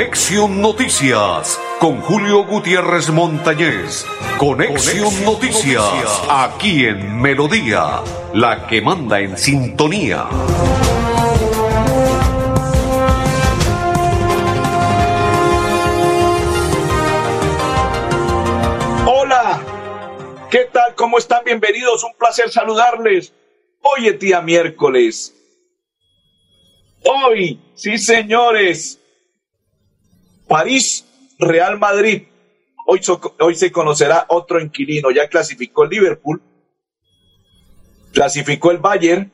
Conexión Noticias con Julio Gutiérrez Montañez. Conexión, Noticias, aquí en Melodía, la que manda en sintonía. Hola, ¿qué tal? ¿Cómo están? Bienvenidos, un placer saludarles. Hoy es día miércoles. Hoy, sí señores, París, Real Madrid. Hoy, hoy se conocerá otro inquilino. Ya clasificó el Liverpool. Clasificó el Bayern.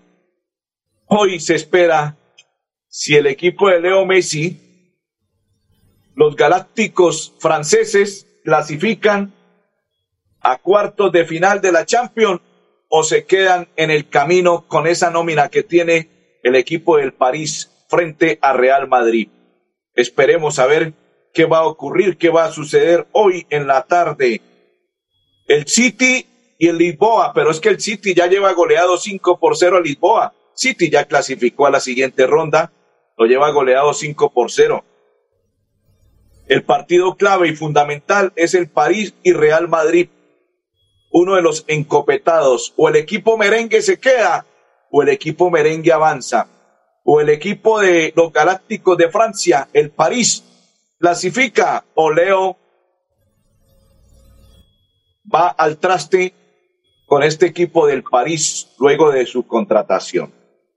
Hoy se espera si el equipo de Leo Messi, los galácticos franceses, clasifican a cuartos de final de la Champions o se quedan en el camino con esa nómina que tiene el equipo del París frente a Real Madrid. Esperemos a ver qué va a ocurrir, qué va a suceder hoy en la tarde. El City y el Lisboa, pero es que el City ya lleva goleado 5 por 0 a Lisboa. City ya clasificó a la siguiente ronda, lo lleva goleado 5 por 0. El partido clave y fundamental es el París y Real Madrid. Uno de los encopetados, o el equipo merengue se queda, o el equipo merengue avanza, o el equipo de los Galácticos de Francia, el París, clasifica o Leo va al traste con este equipo del París luego de su contratación.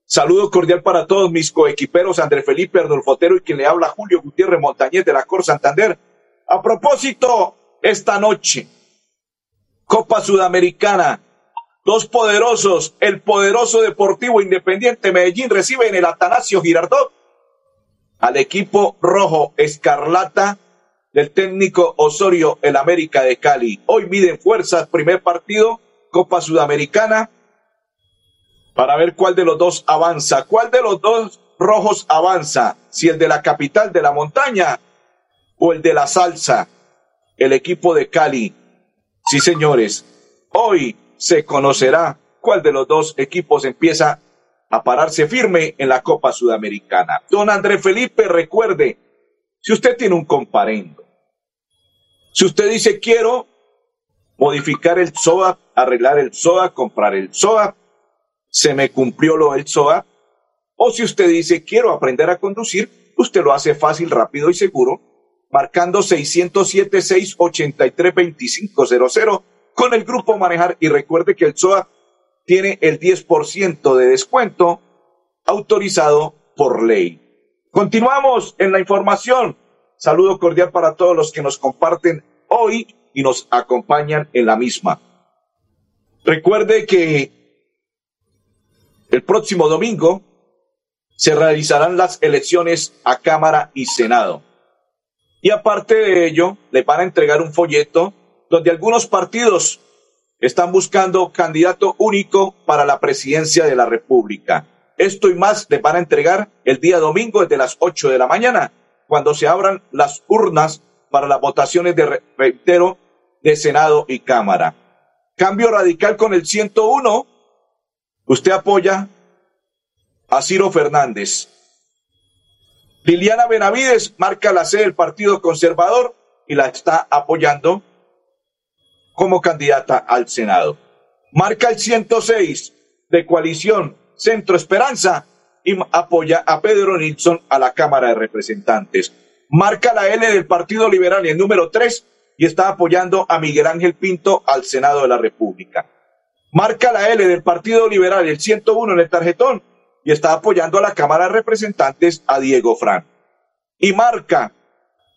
Saludo cordial para todos mis coequiperos André Felipe Ardolfotero y quien le habla Julio Gutiérrez Montañez de la Cor Santander. A propósito, esta noche, Copa Sudamericana, dos poderosos, el poderoso Deportivo Independiente Medellín recibe en el Atanasio Girardot al equipo rojo escarlata del técnico Osorio, el América de Cali. Hoy miden fuerzas, primer partido, Copa Sudamericana, para ver cuál de los dos avanza, cuál de los dos rojos avanza, si el de la capital de la montaña o el de la salsa, el equipo de Cali. Sí, señores, hoy se conocerá cuál de los dos equipos empieza a pararse firme en la Copa Sudamericana. Don André Felipe, recuerde, si usted tiene un comparendo, si usted dice quiero modificar el SOA, arreglar el SOA, comprar el SOA, se me cumplió lo del SOA, o si usted dice quiero aprender a conducir, usted lo hace fácil, rápido y seguro, marcando 607-683-2500 con el grupo Manejar y recuerde que el SOA tiene el 10% de descuento autorizado por ley. Continuamos en la información. Saludo cordial para todos los que nos comparten hoy y nos acompañan en la misma. Recuerde que el próximo domingo se realizarán las elecciones a Cámara y Senado. Y aparte de ello, le van a entregar un folleto donde algunos partidos están buscando candidato único para la presidencia de la República. Esto y más les van a entregar el día domingo desde las 8 de la mañana, cuando se abran las urnas para las votaciones de reitero de Senado y Cámara. Cambio radical con el 101. Usted apoya a Ciro Fernández. Liliana Benavides marca la sede del Partido Conservador y la está apoyando como candidata al Senado. Marca el 106 de coalición Centro Esperanza y apoya a Pedro Nilsson a la Cámara de Representantes. Marca la L del Partido Liberal el número 3 y está apoyando a Miguel Ángel Pinto al Senado de la República. Marca la L del Partido Liberal el 101 en el tarjetón y está apoyando a la Cámara de Representantes a Diego Fran. Y marca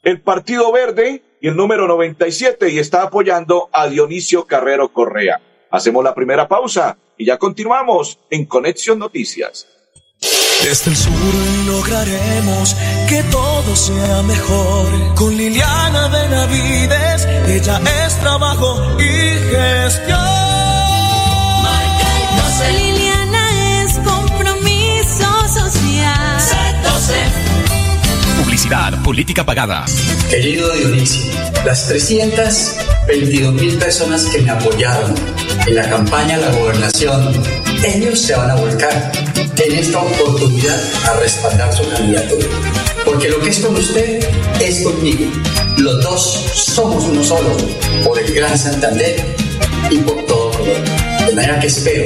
el Partido Verde y el número 97 y está apoyando a Dionisio Carrero Correa. Hacemos la primera pausa y ya continuamos en Conexión Noticias. Desde el sur lograremos que todo sea mejor. Con Liliana Benavides, ella es trabajo y gestión. Marca el Política pagada. Querido Dionisio, las 322 mil personas que me apoyaron en la campaña a la gobernación ellos se van a volcar en esta oportunidad a respaldar su candidatura. Porque lo que es con usted es conmigo. Los dos somos uno solo, por el Gran Santander y por todo Colombia. De manera que espero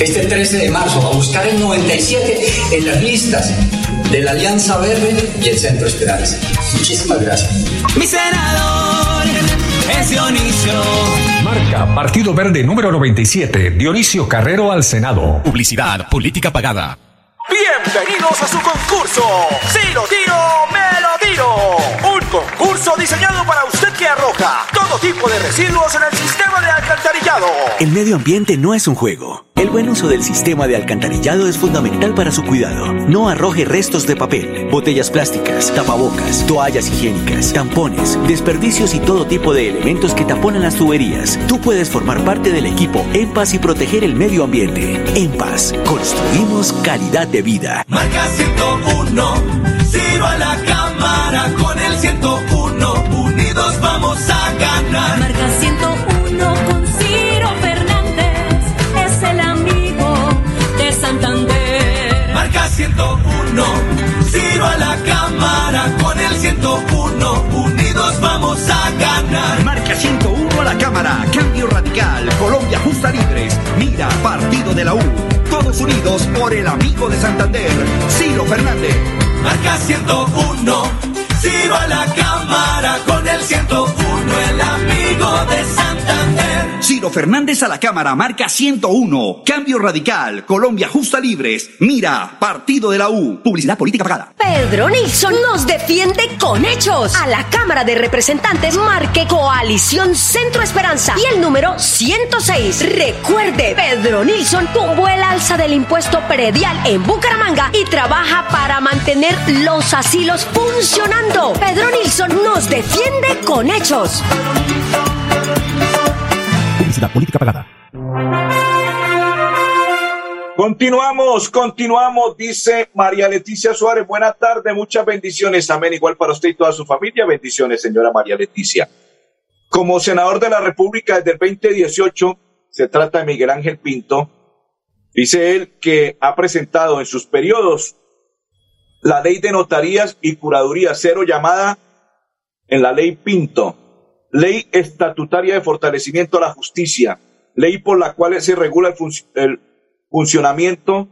este 13 de marzo a buscar el 97 en las listas de la Alianza Verde y el Centro Esperanza. Muchísimas gracias. Mi senador es Dionisio. Marca Partido Verde número 97, Dionisio Carrero al Senado. Publicidad, política pagada. Bienvenidos a su concurso. Si lo tiro, me lo tiro. Un concurso diseñado para usted que arroja todo tipo de residuos en el sistema alcantarillado. El medio ambiente no es un juego. El buen uso del sistema de alcantarillado es fundamental para su cuidado. No arroje restos de papel, botellas plásticas, tapabocas, toallas higiénicas, tampones, desperdicios y todo tipo de elementos que taponan las tuberías. Tú puedes formar parte del equipo En Paz y proteger el medio ambiente. En Paz, construimos calidad de vida. Marca 101, Ciro a la cámara con el 101, unidos vamos a ganar. Marca 101 101, Ciro a la cámara con el 101, unidos vamos a ganar. Marca 101 a la Cámara, Cambio Radical, Colombia Justa Libres, Mira, Partido de la U. Todos unidos por el amigo de Santander, Ciro Fernández. Marca 101, Ciro a la cámara con el 101, Ciro Fernández a la Cámara, marca 101. Cambio Radical, Colombia Justa Libres, Mira, Partido de la U. Publicidad política pagada. Pedro Nilsson nos defiende con hechos. A la Cámara de Representantes marque Coalición Centro Esperanza y el número 106. Recuerde, Pedro Nilsson tuvo el alza del impuesto predial en Bucaramanga y trabaja para mantener los asilos funcionando. Pedro Nilsson nos defiende con hechos. Política pagada. Continuamos, continuamos, dice María Leticia Suárez. Buenas tardes, muchas bendiciones. Amén. Igual para usted y toda su familia. Bendiciones, señora María Leticia. Como senador de la República desde el 2018, se trata de Miguel Ángel Pinto. Dice él que ha presentado en sus periodos la ley de notarías y curaduría cero llamada en la ley Pinto, ley estatutaria de fortalecimiento a la justicia, ley por la cual se regula el, func- el funcionamiento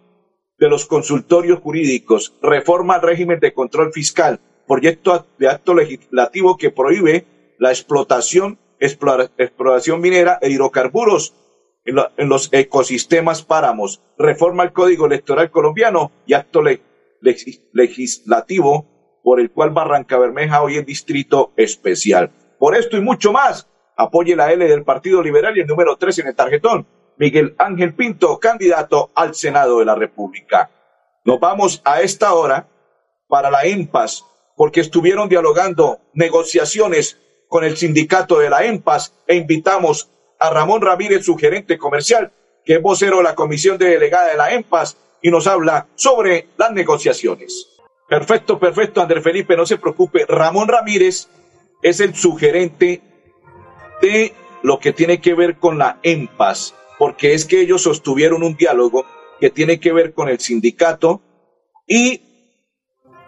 de los consultorios jurídicos, reforma al régimen de control fiscal, proyecto de acto legislativo que prohíbe la explotación, explora- exploración minera e hidrocarburos en, la- en los ecosistemas páramos, reforma al Código Electoral colombiano y acto le- legis- legislativo por el cual Barranca Bermeja hoy es distrito especial. Por esto y mucho más, apoye la L del Partido Liberal y el número 3 en el tarjetón, Miguel Ángel Pinto, candidato al Senado de la República. Nos vamos a esta hora para la EMPAS, porque estuvieron dialogando negociaciones con el sindicato de la EMPAS e invitamos a Ramón Ramírez, su gerente comercial, que es vocero de la comisión de delegada de la EMPAS, y nos habla sobre las negociaciones. Perfecto, perfecto, André Felipe, no se preocupe. Ramón Ramírez es el sugerente de lo que tiene que ver con la EMPAS, porque es que ellos sostuvieron un diálogo que tiene que ver con el sindicato y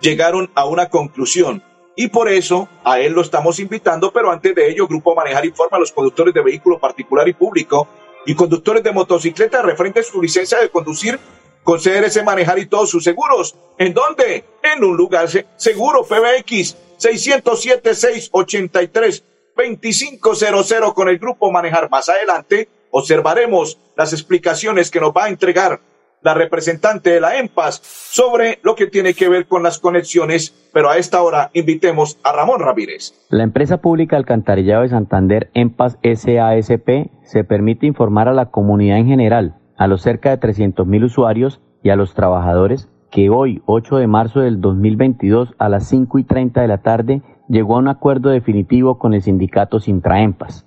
llegaron a una conclusión. Y por eso a él lo estamos invitando, pero antes de ello, Grupo Manejar informa a los conductores de vehículo particular y público y conductores de motocicleta referente a su licencia de conducir con CRS Manejar y todos sus seguros. ¿En dónde? En un lugar se- seguro, PBX 607-683-2500 con el Grupo Manejar. Más adelante observaremos las explicaciones que nos va a entregar la representante de la EMPAS sobre lo que tiene que ver con las conexiones, pero a esta hora invitemos a Ramón Ramírez. La empresa pública Alcantarillado de Santander, EMPAS SASP, se permite informar a la comunidad en general, a los cerca de 300.000 usuarios y a los trabajadores que hoy, 8 de marzo del 2022, a las 5 y 30 de la tarde, llegó a un acuerdo definitivo con el sindicato Sintra EMPAS.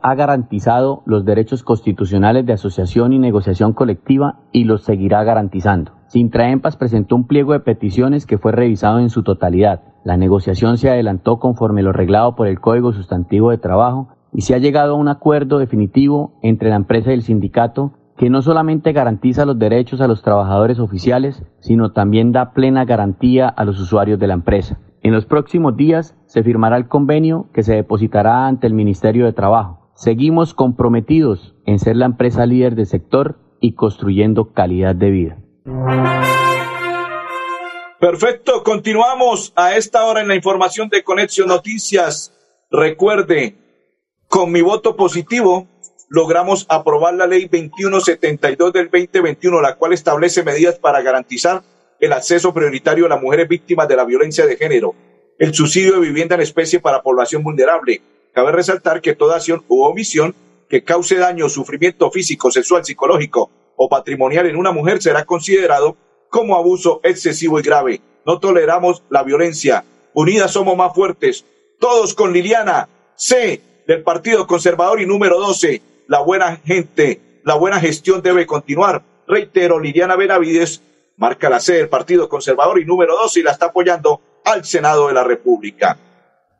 Ha garantizado los derechos constitucionales de asociación y negociación colectiva y los seguirá garantizando. Sintra EMPAS presentó un pliego de peticiones que fue revisado en su totalidad. La negociación se adelantó conforme lo reglado por el Código Sustantivo de Trabajo y se ha llegado a un acuerdo definitivo entre la empresa y el sindicato que no solamente garantiza los derechos a los trabajadores oficiales, sino también da plena garantía a los usuarios de la empresa. En los próximos días se firmará el convenio que se depositará ante el Ministerio de Trabajo. Seguimos comprometidos en ser la empresa líder del sector y construyendo calidad de vida. Perfecto, continuamos a esta hora en la información de Conexión Noticias. Recuerde, con mi voto positivo logramos aprobar la ley 2172 del 2021, la cual establece medidas para garantizar el acceso prioritario a las mujeres víctimas de la violencia de género, el subsidio de vivienda en especie para población vulnerable. Cabe resaltar que toda acción u omisión que cause daño o sufrimiento físico, sexual, psicológico o patrimonial en una mujer será considerado como abuso excesivo y grave. No toleramos la violencia. Unidas somos más fuertes. Todos con Liliana C del Partido Conservador y número 12. La buena gente, la buena gestión debe continuar. Reitero, Liliana Benavides marca la C del Partido Conservador y número 12 y la está apoyando al Senado de la República.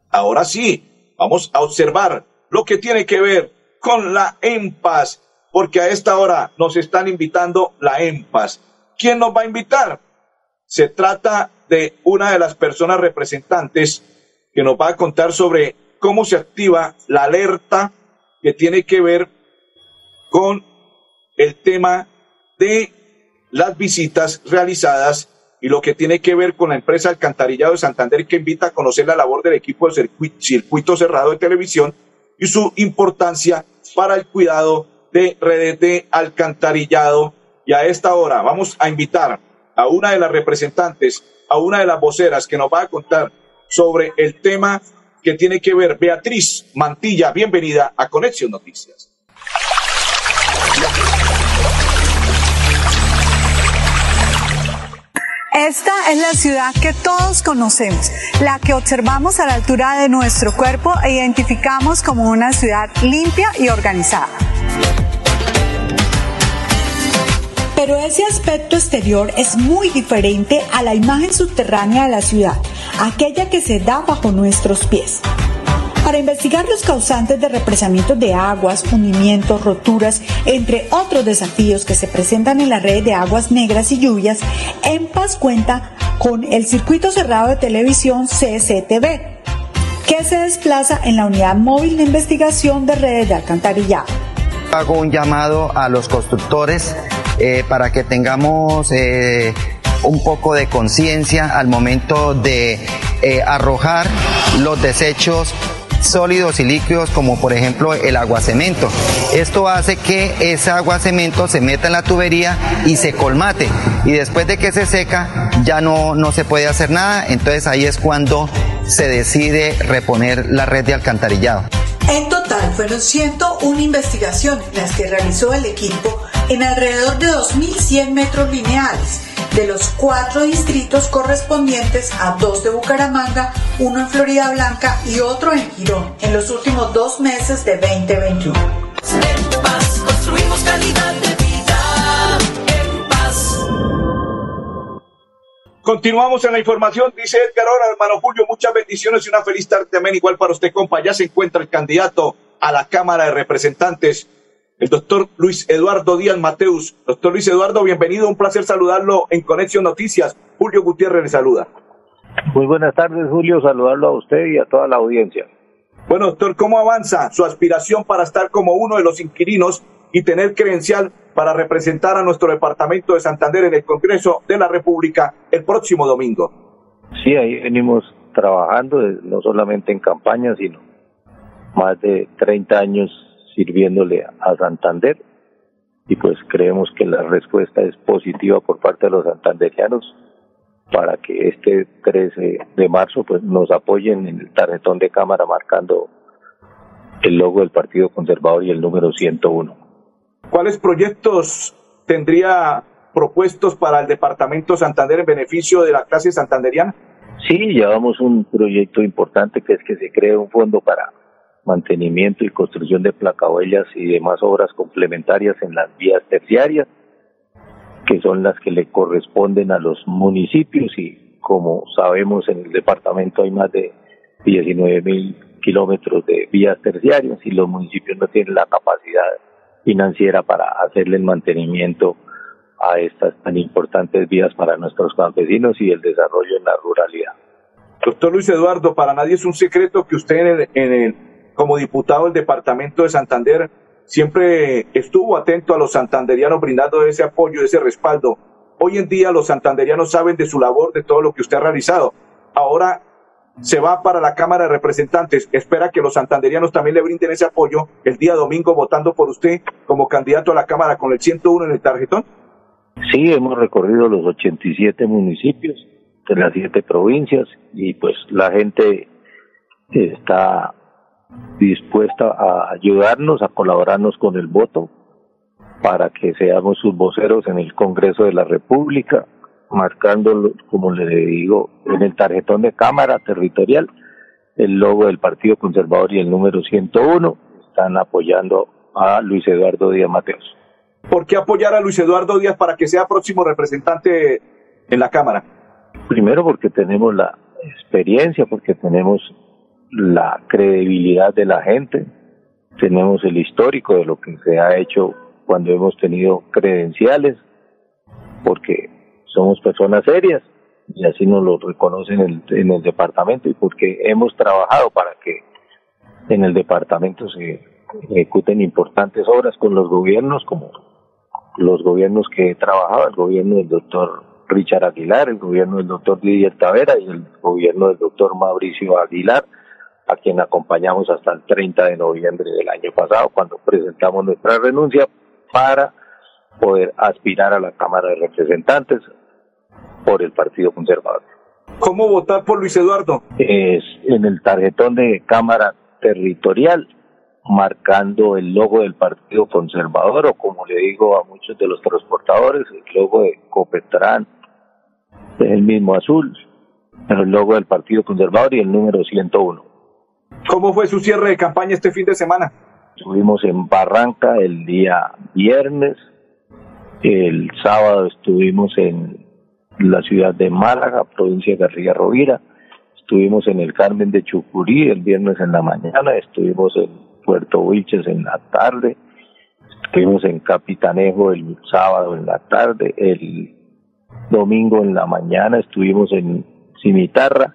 Ahora sí, vamos a observar lo que tiene que ver con la EMPAS, porque a esta hora nos están invitando la EMPAS. ¿Quién nos va a invitar? Se trata de una de las personas representantes que nos va a contar sobre cómo se activa la alerta que tiene que ver con el tema de las visitas realizadas y lo que tiene que ver con la empresa Alcantarillado de Santander que invita a conocer la labor del equipo de circuito cerrado de televisión y su importancia para el cuidado de redes de alcantarillado y a esta hora vamos a invitar a una de las representantes, a una de las voceras que nos va a contar sobre el tema que tiene que ver Beatriz Mantilla. Bienvenida a Conexión Noticias. Esta es la ciudad que todos conocemos, la que observamos a la altura de nuestro cuerpo e identificamos como una ciudad limpia y organizada. Pero ese aspecto exterior es muy diferente a la imagen subterránea de la ciudad, aquella que se da bajo nuestros pies. Para investigar los causantes de represamientos de aguas, hundimientos, roturas, entre otros desafíos que se presentan en la red de aguas negras y lluvias, EMPAS cuenta con el circuito cerrado de televisión CCTV, que se desplaza en la unidad móvil de investigación de redes de alcantarillado. Hago un llamado a los constructores eh, para que tengamos eh, un poco de conciencia al momento de eh, arrojar los desechos sólidos y líquidos como por ejemplo el aguacemento. Esto hace que ese aguacemento se meta en la tubería y se colmate y después de que se seca ya no, no se puede hacer nada, entonces ahí es cuando se decide reponer la red de alcantarillado. En total fueron 101 investigaciones las que realizó el equipo en alrededor de 2.100 metros lineales de los cuatro distritos correspondientes a dos de Bucaramanga, uno en Florida Blanca y otro en Girón, en los últimos dos meses de 2021. En paz construimos calidad de vida. En paz. Continuamos en la información, dice Edgar ahora, hermano Julio, muchas bendiciones y una feliz tarde también, igual para usted, compa. Ya se encuentra el candidato a la Cámara de Representantes, el doctor Luis Eduardo Díaz Mateus. Doctor Luis Eduardo, bienvenido, un placer saludarlo en Conexión Noticias. Julio Gutiérrez le saluda. Muy buenas tardes, Julio, saludarlo a usted y a toda la audiencia. Bueno, doctor, ¿cómo avanza su aspiración para estar como uno de los inquilinos y tener credencial para representar a nuestro departamento de Santander en el Congreso de la República el próximo domingo? Sí, ahí venimos trabajando, eh, no solamente en campaña, sino más de 30 años sirviéndole a Santander y pues creemos que la respuesta es positiva por parte de los santanderianos para que este 13 de marzo pues nos apoyen en el tarjetón de cámara marcando el logo del Partido Conservador y el número 101. ¿Cuáles proyectos tendría propuestos para el departamento Santander en beneficio de la clase santanderiana? Sí, llevamos un proyecto importante que es que se cree un fondo para mantenimiento y construcción de placahuellas y demás obras complementarias en las vías terciarias, que son las que le corresponden a los municipios y como sabemos en el departamento hay más de 19 mil kilómetros de vías terciarias y los municipios no tienen la capacidad financiera para hacerle el mantenimiento a estas tan importantes vías para nuestros campesinos y el desarrollo en la ruralidad. Doctor Luis Eduardo, para nadie es un secreto que usted en el, en el, como diputado del departamento de Santander siempre estuvo atento a los santanderianos brindando ese apoyo, ese respaldo. Hoy en día los santanderianos saben de su labor, de todo lo que usted ha realizado. Ahora se va para la Cámara de Representantes. Espera que los santanderianos también le brinden ese apoyo el día domingo votando por usted como candidato a la Cámara con el 101 en el tarjetón. Sí, hemos recorrido los 87 municipios de las siete provincias y pues la gente está dispuesta a ayudarnos, a colaborarnos con el voto para que seamos sus voceros en el Congreso de la República, marcando, como le digo, en el tarjetón de Cámara Territorial, el logo del Partido Conservador y el número 101 están apoyando a Luis Eduardo Díaz Mateos. ¿Por qué apoyar a Luis Eduardo Díaz para que sea próximo representante en la Cámara? Primero porque tenemos la experiencia, porque tenemos la credibilidad de la gente, tenemos el histórico de lo que se ha hecho cuando hemos tenido credenciales, porque somos personas serias y así nos lo reconocen en el, en el departamento y porque hemos trabajado para que en el departamento se ejecuten importantes obras con los gobiernos como los gobiernos que he trabajado, el gobierno del doctor Richard Aguilar, el gobierno del doctor Didier Tavera y el gobierno del doctor Mauricio Aguilar, a quien acompañamos hasta el 30 de noviembre del año pasado, cuando presentamos nuestra renuncia para poder aspirar a la Cámara de Representantes por el Partido Conservador. ¿Cómo votar por Luis Eduardo? Es en el tarjetón de Cámara Territorial, marcando el logo del Partido Conservador, o como le digo a muchos de los transportadores, el logo de Copetran, es el mismo azul, el logo del Partido Conservador y el número 101. ¿Cómo fue su cierre de campaña este fin de semana? Estuvimos en Barranca el día viernes, el sábado estuvimos en la ciudad de Málaga, provincia de García Rovira, estuvimos en el Carmen de Chucurí el viernes en la mañana, estuvimos en Puerto Wilches en la tarde, estuvimos en Capitanejo el sábado en la tarde, el domingo en la mañana estuvimos en Cimitarra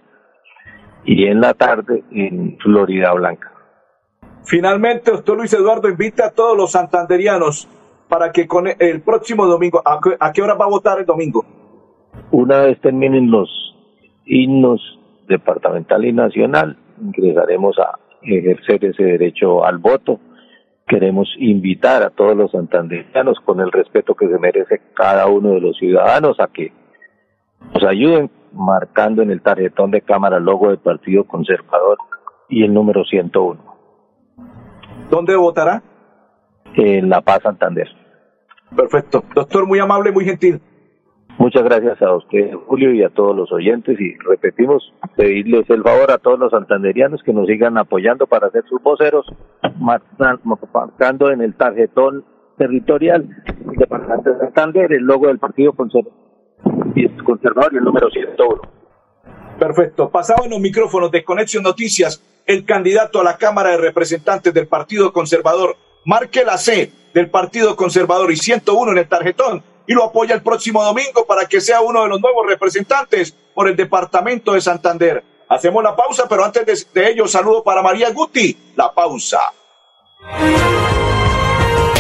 y en la tarde en Florida Blanca. Finalmente, doctor Luis Eduardo invita a todos los santanderianos para que con el próximo domingo, ¿a qué, a qué hora va a votar el domingo? Una vez terminen los himnos departamental y nacional, ingresaremos a ejercer ese derecho al voto. Queremos invitar a todos los santanderianos con el respeto que se merece cada uno de los ciudadanos a que nos ayuden marcando en el tarjetón de cámara el logo del Partido Conservador y el número 101. ¿Dónde votará? En La Paz, Santander. Perfecto. Doctor, muy amable, muy gentil. Muchas gracias a usted, Julio, y a todos los oyentes. Y repetimos, pedirles el favor a todos los santanderianos que nos sigan apoyando para ser sus voceros, marcando en el tarjetón territorial Departamento de Santander el logo del Partido Conservador y el número 101. Perfecto. Pasado en los micrófonos de Conexión Noticias, el candidato a la Cámara de Representantes del Partido Conservador, marque la C del Partido Conservador y 101 en el tarjetón y lo apoya el próximo domingo para que sea uno de los nuevos representantes por el departamento de Santander. Hacemos la pausa, pero antes de, de ello, saludo para María Guti. La pausa.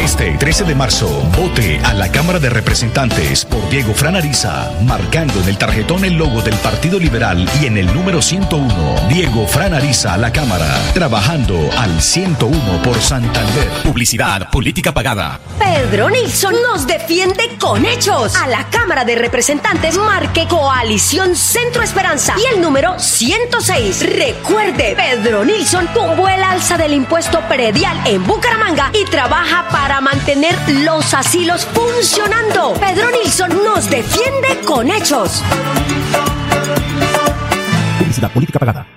Este 13 de marzo, vote a la Cámara de Representantes por Diego Franariza, marcando en el tarjetón el logo del Partido Liberal y en el número 101. Diego Franariza a la Cámara, trabajando al 101 por Santander. Publicidad, política pagada. Pedro Nilsson nos defiende con hechos. A la Cámara de Representantes marque Coalición Centro Esperanza y el número 106. Recuerde, Pedro Nilsson tuvo el alza del impuesto predial en Bucaramanga y trabaja para mantener los asilos funcionando. Pedro Nilsson nos defiende con hechos. Publicidad política pagada.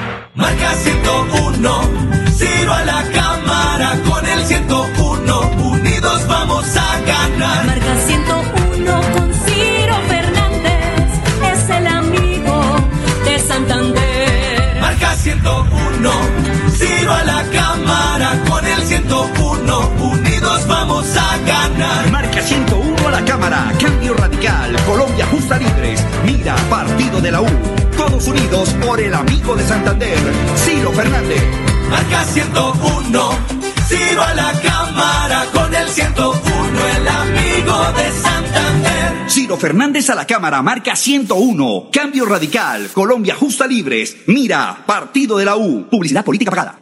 Marca 101, Ciro a la cámara con el 101, unidos vamos a ganar. Marca 101 con Ciro Fernández, es el amigo de Santander. Marca 101, Ciro a la cámara con el 101, unidos vamos a ganar. Marca 101 a la cámara, cambio radical, Colombia justa libres, mira, partido de la U. Todos unidos por el amigo de Santander, Ciro Fernández. Marca 101, Ciro a la cámara con el 101, el amigo de Santander. Ciro Fernández a la cámara, marca 101, cambio radical, Colombia justa libres, mira, partido de la U. Publicidad política pagada.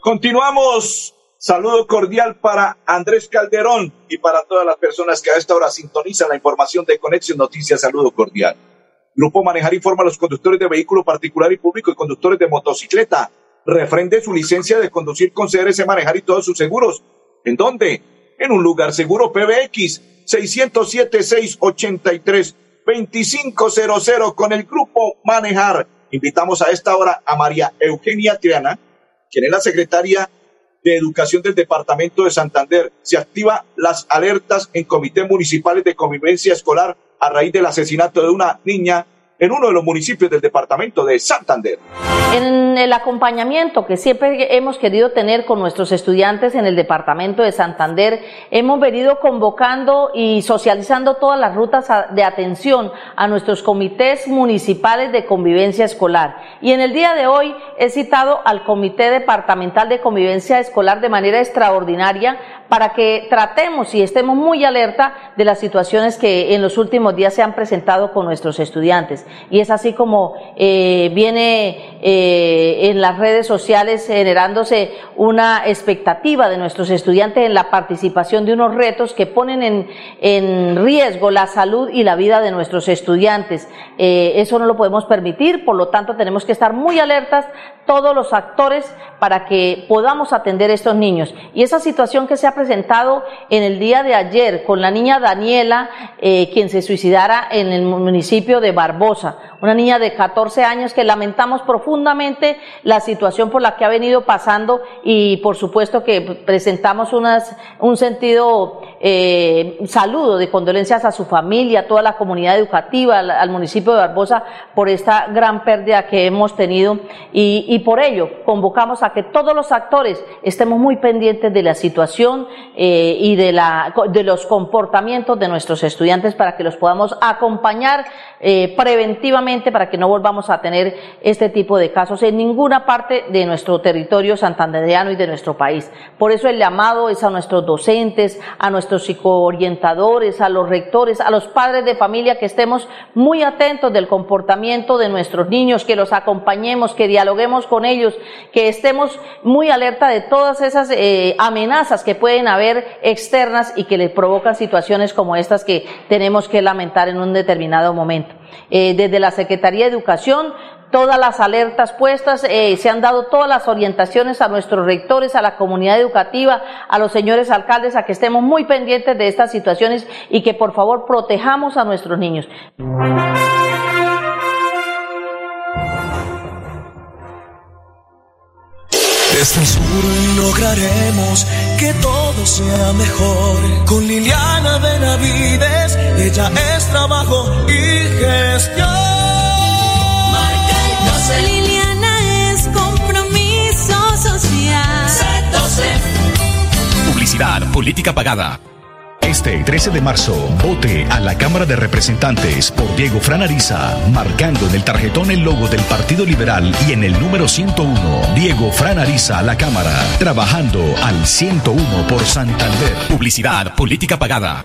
Continuamos. Saludo cordial para Andrés Calderón y para todas las personas que a esta hora sintonizan la información de Conexión Noticias. Saludo cordial. Grupo Manejar informa a los conductores de vehículo particular y público y conductores de motocicleta. Refrende su licencia de conducir con CRS Manejar y todos sus seguros. ¿En dónde? En un lugar seguro PBX 607-683-2500 con el Grupo Manejar. Invitamos a esta hora a María Eugenia Triana, quien es la secretaria de Educación del Departamento de Santander. Se activa las alertas en comités municipales de convivencia escolar a raíz del asesinato de una niña en uno de los municipios del departamento de Santander. En el acompañamiento que siempre hemos querido tener con nuestros estudiantes en el departamento de Santander, hemos venido convocando y socializando todas las rutas de atención a nuestros comités municipales de convivencia escolar. Y en el día de hoy he citado al Comité Departamental de Convivencia Escolar de manera extraordinaria para que tratemos y estemos muy alerta de las situaciones que en los últimos días se han presentado con nuestros estudiantes. Y es así como eh, viene eh, en las redes sociales generándose una expectativa de nuestros estudiantes en la participación de unos retos que ponen en, en riesgo la salud y la vida de nuestros estudiantes. Eh, eso no lo podemos permitir, por lo tanto tenemos que estar muy alertas todos los actores para que podamos atender a estos niños. Y esa situación que se ha presentado en el día de ayer con la niña Daniela, quien se suicidara en el municipio de Barbosa, una niña de 14 años que lamentamos profundamente la situación por la que ha venido pasando y por supuesto que presentamos un sentido eh, saludo de condolencias a su familia, a toda la comunidad educativa, al, municipio de Barbosa por esta gran pérdida que hemos tenido y, y por ello convocamos a que todos los actores estemos muy pendientes de la situación eh, y de, la, de los comportamientos de nuestros estudiantes para que los podamos acompañar eh, preventivamente para que no volvamos a tener este tipo de casos en ninguna parte de nuestro territorio santandereano y de nuestro país. Por eso el llamado es a nuestros docentes, a nuestros psicoorientadores, a los rectores, a los padres de familia que estemos muy atentos del comportamiento de nuestros niños, que los acompañemos, que dialoguemos con ellos, que estemos muy alerta de todas esas eh, amenazas que pueden haber externas y que le provocan situaciones como estas que tenemos que lamentar en un determinado momento. Eh, desde la Secretaría de Educación, todas las alertas puestas, eh, se han dado todas las orientaciones a nuestros rectores, a la comunidad educativa, a los señores alcaldes, a que estemos muy pendientes de estas situaciones y que por favor protejamos a nuestros niños. Desde el sur lograremos que todo sea mejor. Con Liliana Benavides, ella es trabajo y gestión. Marca el 12. Liliana es compromiso social. Publicidad política pagada. Este 13 de marzo, vote a la Cámara de Representantes por Diego Franariza, marcando en el tarjetón el logo del Partido Liberal y en el número 101, Diego Franariza a la Cámara, trabajando al 101 por Santander. Publicidad política pagada.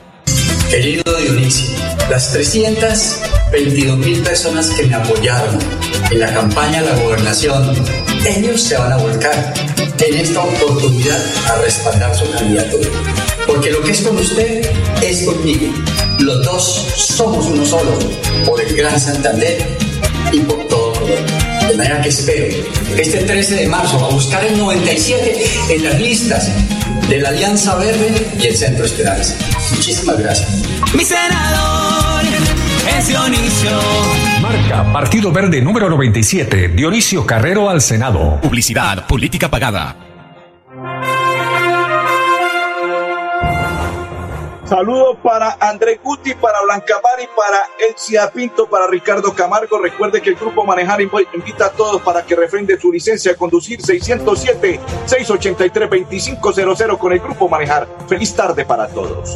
Querido Dionisio, las 300 22 mil personas que me apoyaron en la campaña de la gobernación, ellos se van a volcar en esta oportunidad a respaldar su candidatura. Porque lo que es con usted es conmigo. Los dos somos uno solo, por el Gran Santander y por todo Colombia. De manera que espero este 13 de marzo a buscar el 97 en las listas de la Alianza Verde y el Centro Esperanza. Muchísimas gracias. Mi senador es Dionisio. Marca Partido Verde número 97, Dionisio Carrero al Senado. Publicidad, política pagada. Saludo para André Guti, para Blancamar y para Elcia Pinto, para Ricardo Camargo. Recuerde que el Grupo Manejar inv- invita a todos para que refrende su licencia a conducir 607-683-2500 con el Grupo Manejar. Feliz tarde para todos.